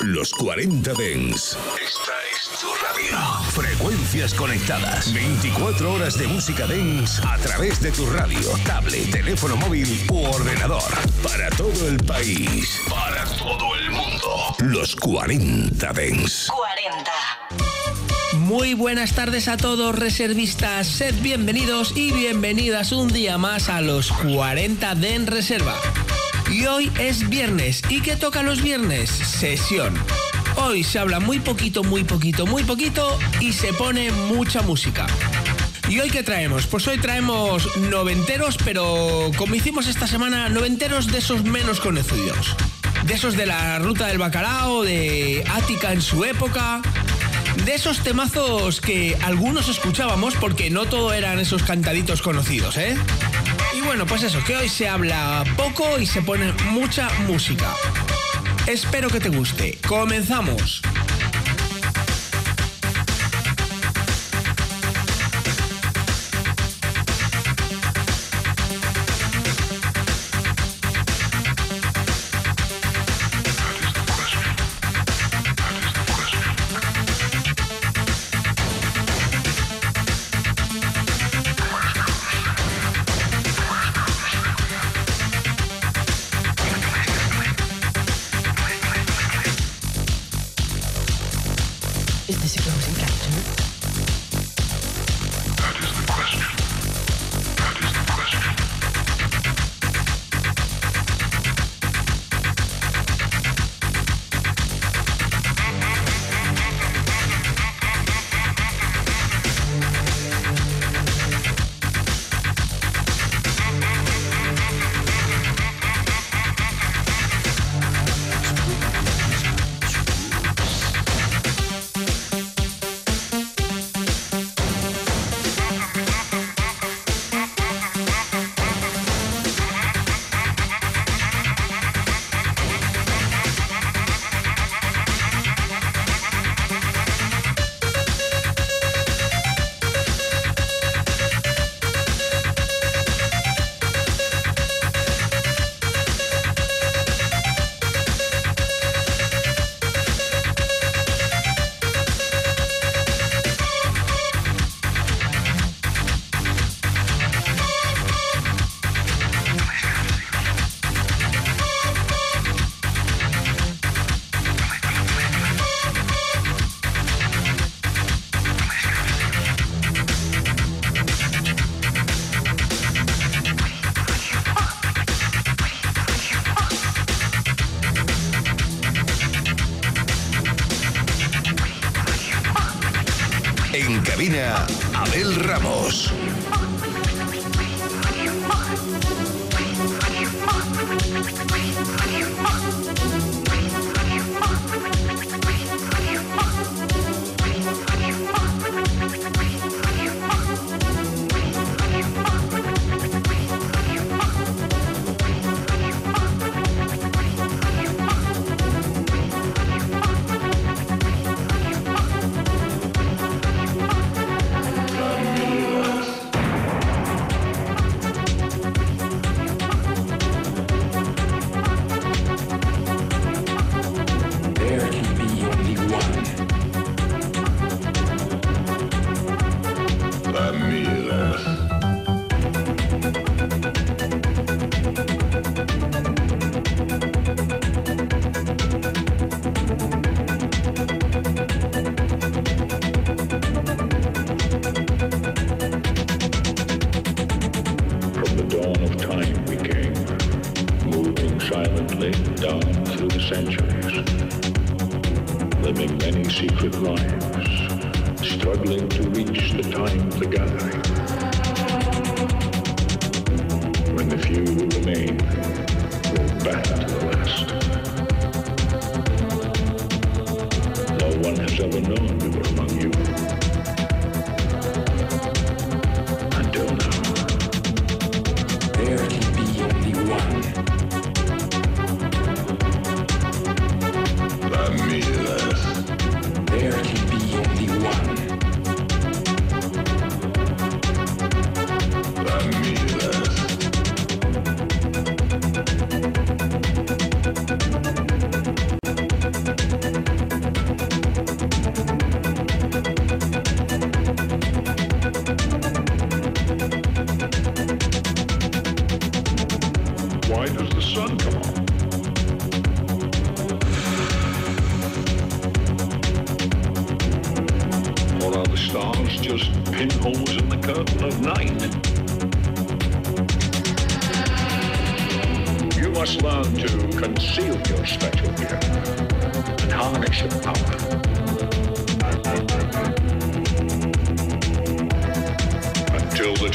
Los 40 Dens. Esta es tu radio. Frecuencias conectadas. 24 horas de música dance a través de tu radio, tablet, teléfono móvil u ordenador. Para todo el país. Para todo el mundo. Los 40 Dens. 40. Muy buenas tardes a todos reservistas, sed bienvenidos y bienvenidas un día más a los 40 Den Reserva. Y hoy es viernes. ¿Y qué toca los viernes? Sesión. Hoy se habla muy poquito, muy poquito, muy poquito y se pone mucha música. ¿Y hoy qué traemos? Pues hoy traemos noventeros, pero como hicimos esta semana, noventeros de esos menos conocidos. De esos de la ruta del bacalao, de Ática en su época, de esos temazos que algunos escuchábamos porque no todo eran esos cantaditos conocidos, ¿eh? Y bueno, pues eso, que hoy se habla poco y se pone mucha música. Espero que te guste. Comenzamos.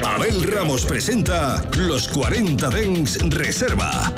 Abel Ramos presenta Los 40 Dens Reserva.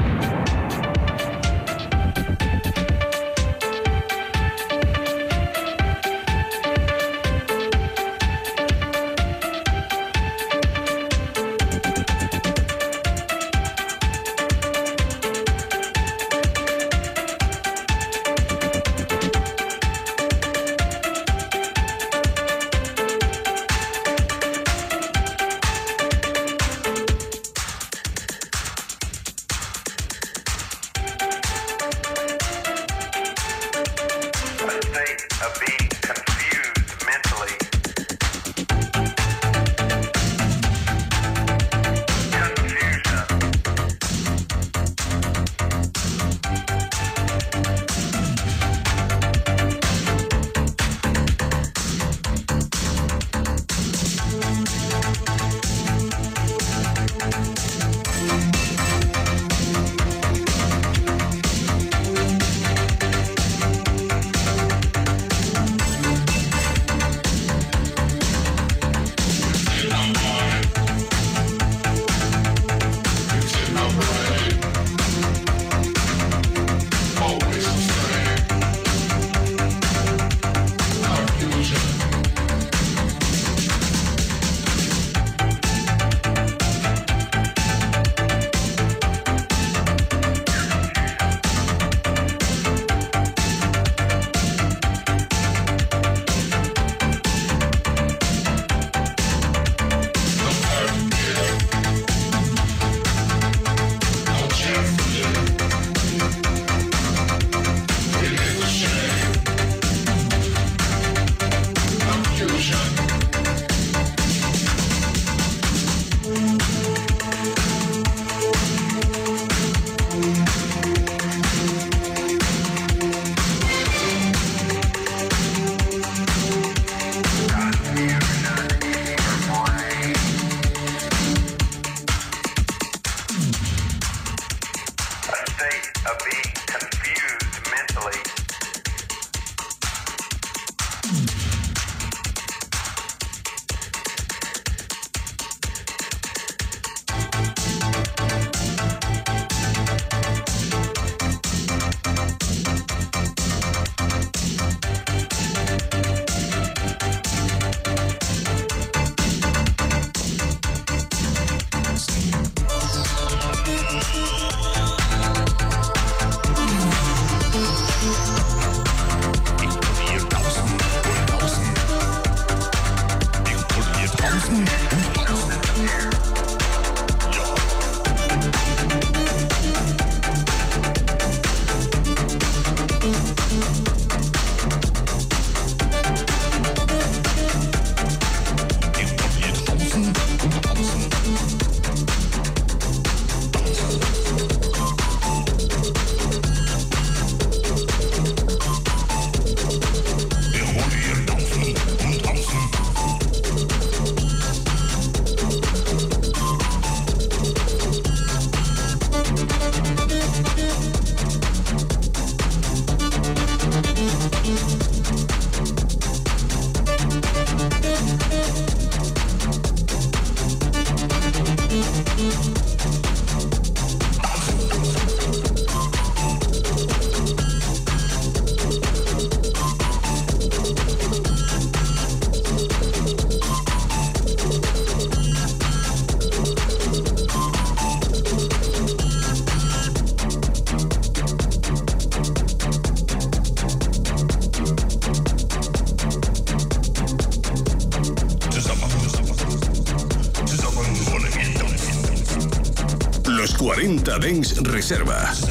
Benz Reserva.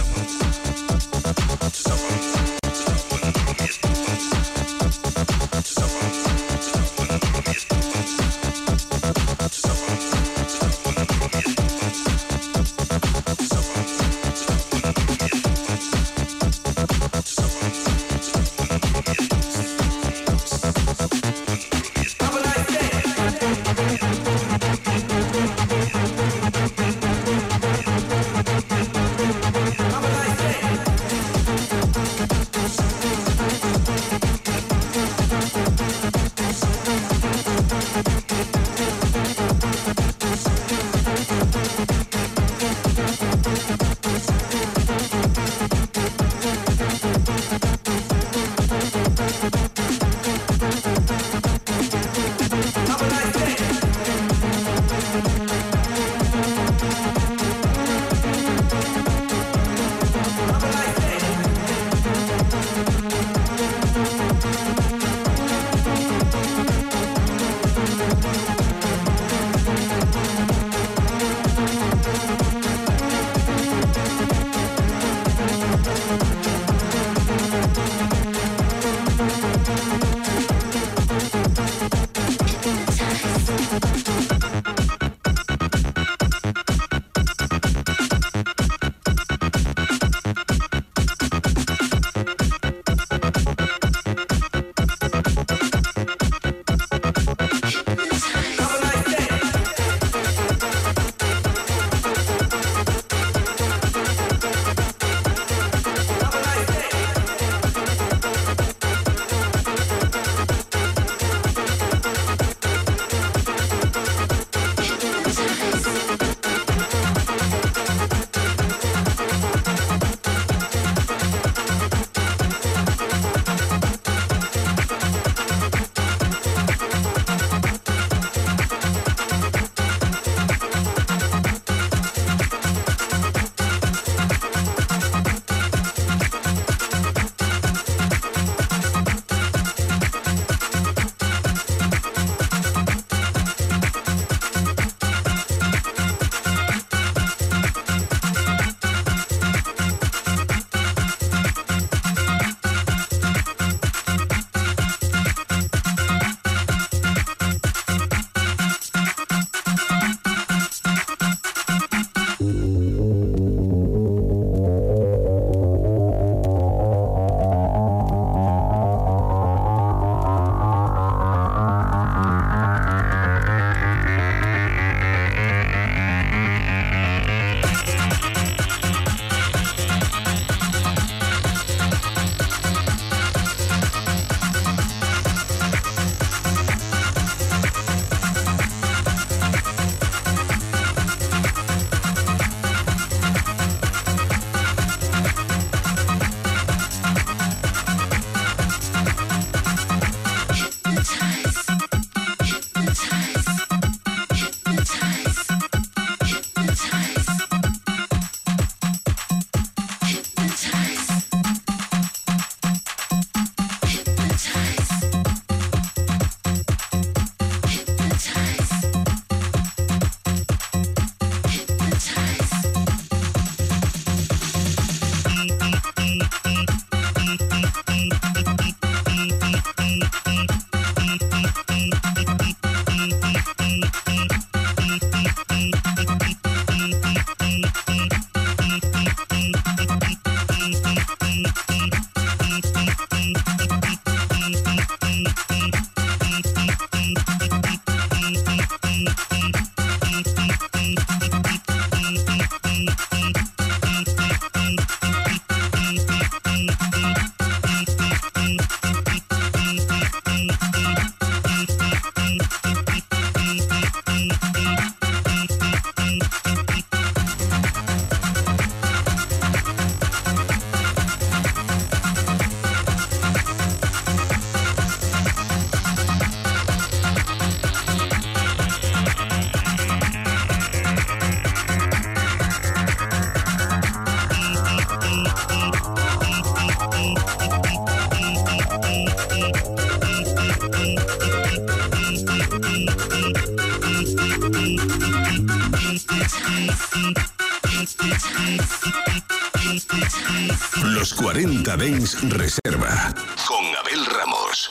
Con Abel Ramos.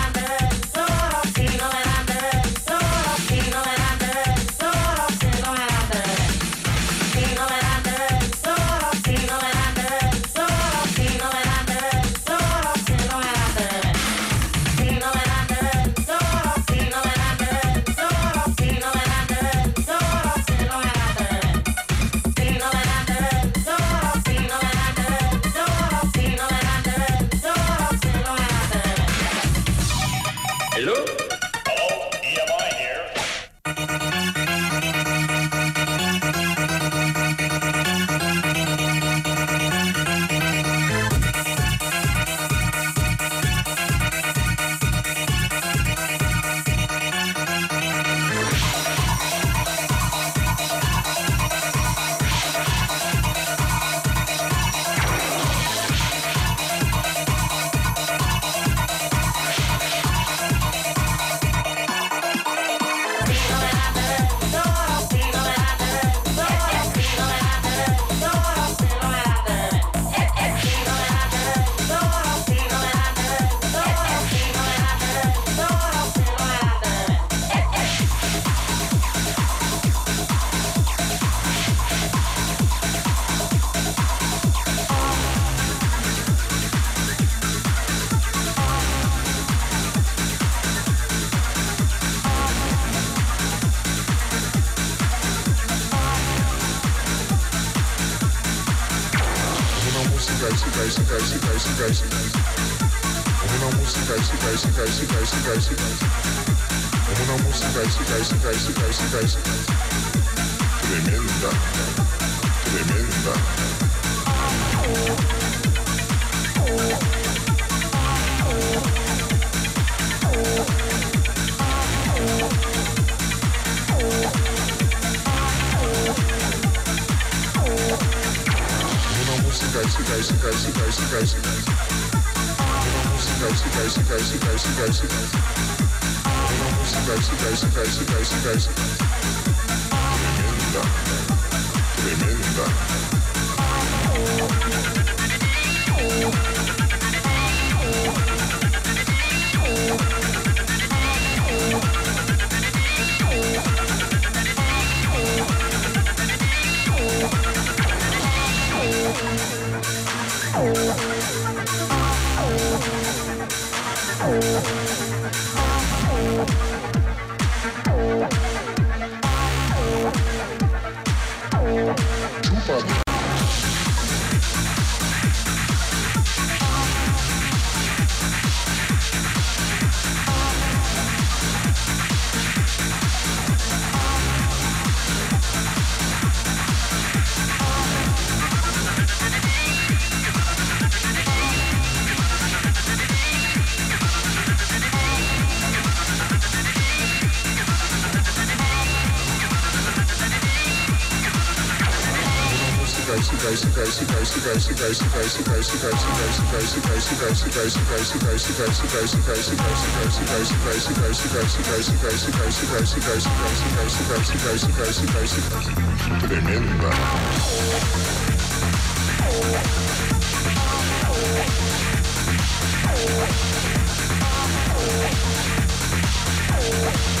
Oh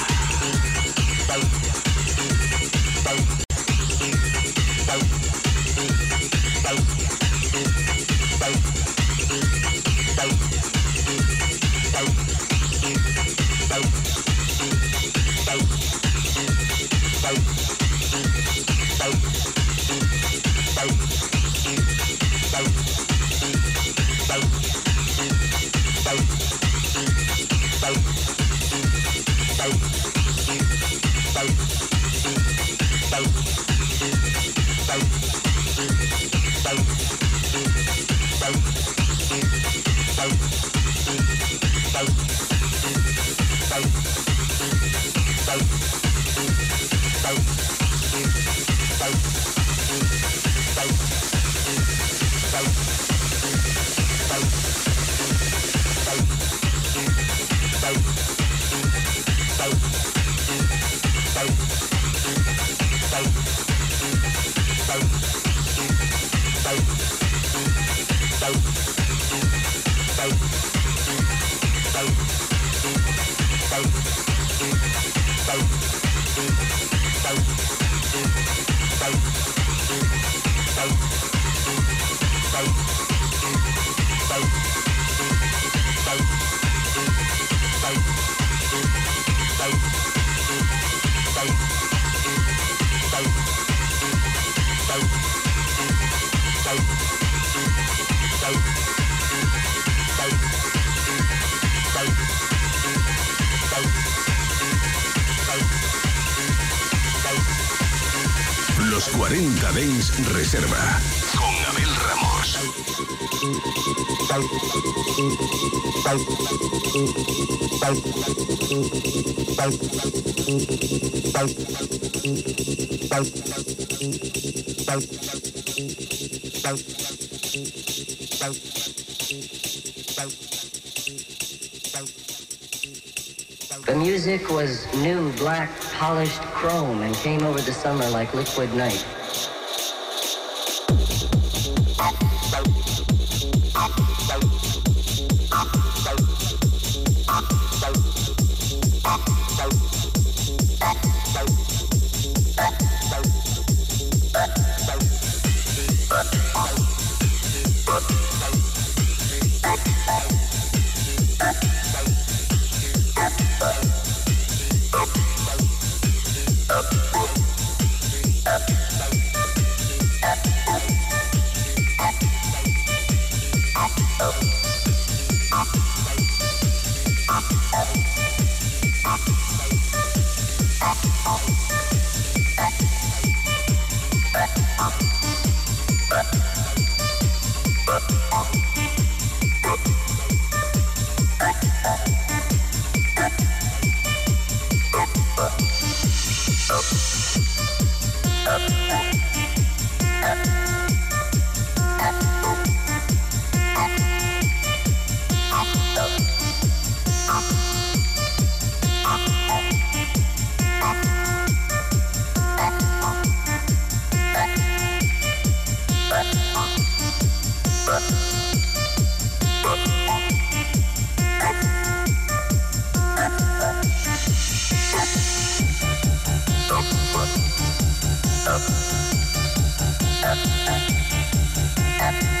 Reserva. Con Abel Ramos. The music was new, black, polished chrome and came over the summer like liquid night. Thank you.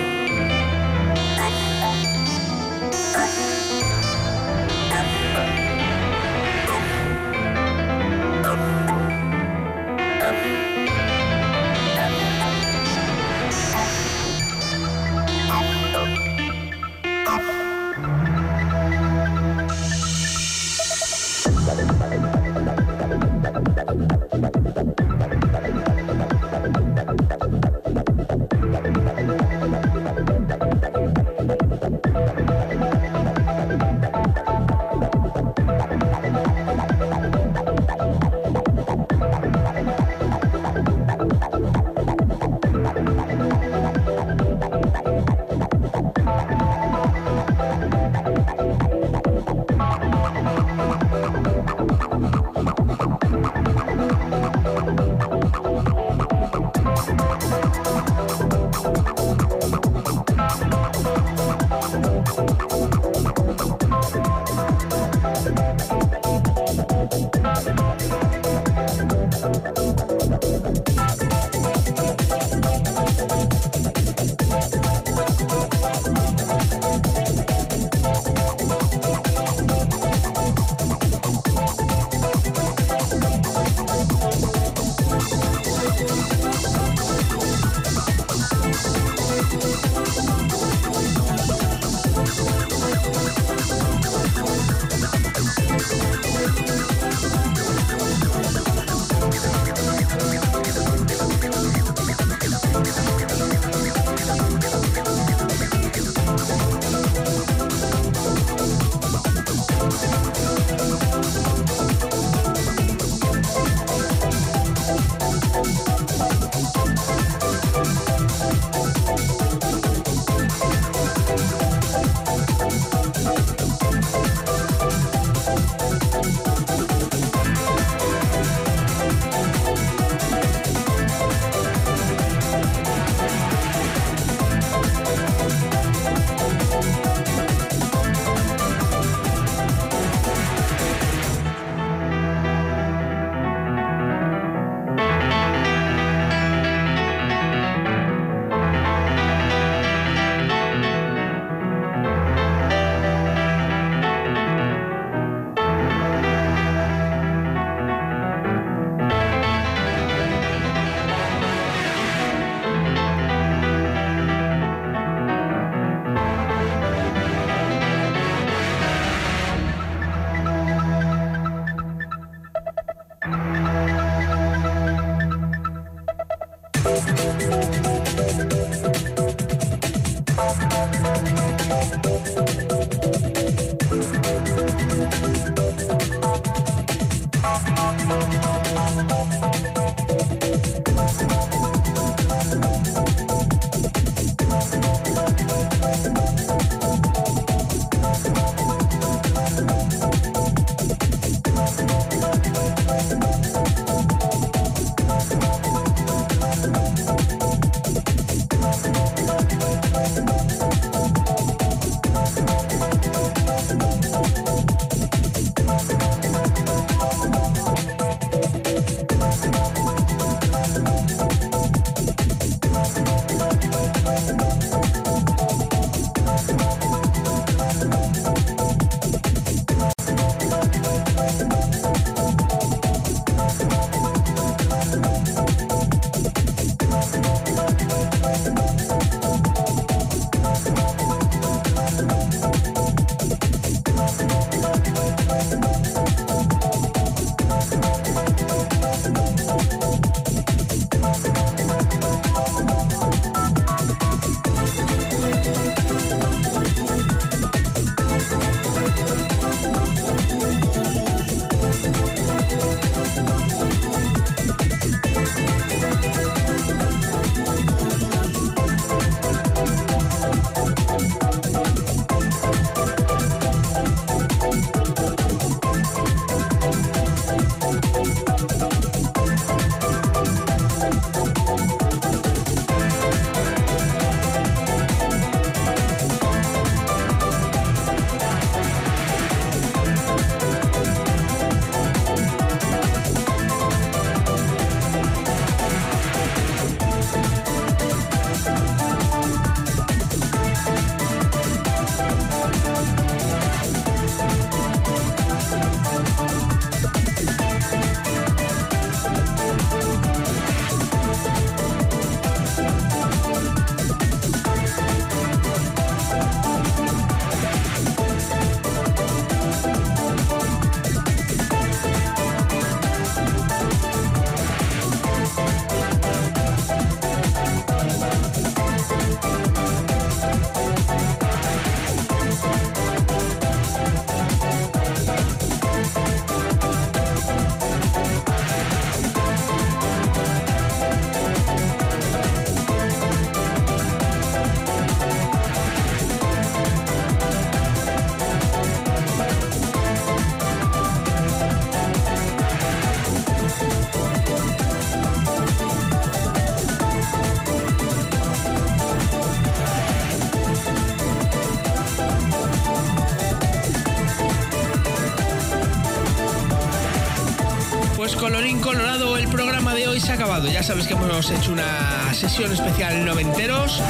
Sabes que hemos hecho una sesión especial noventeros,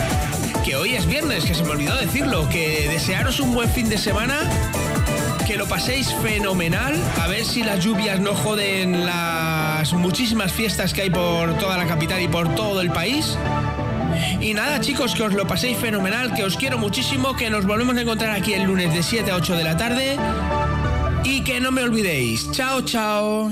que hoy es viernes, que se me olvidó decirlo, que desearos un buen fin de semana, que lo paséis fenomenal, a ver si las lluvias no joden las muchísimas fiestas que hay por toda la capital y por todo el país. Y nada, chicos, que os lo paséis fenomenal, que os quiero muchísimo, que nos volvemos a encontrar aquí el lunes de 7 a 8 de la tarde. Y que no me olvidéis. Chao, chao.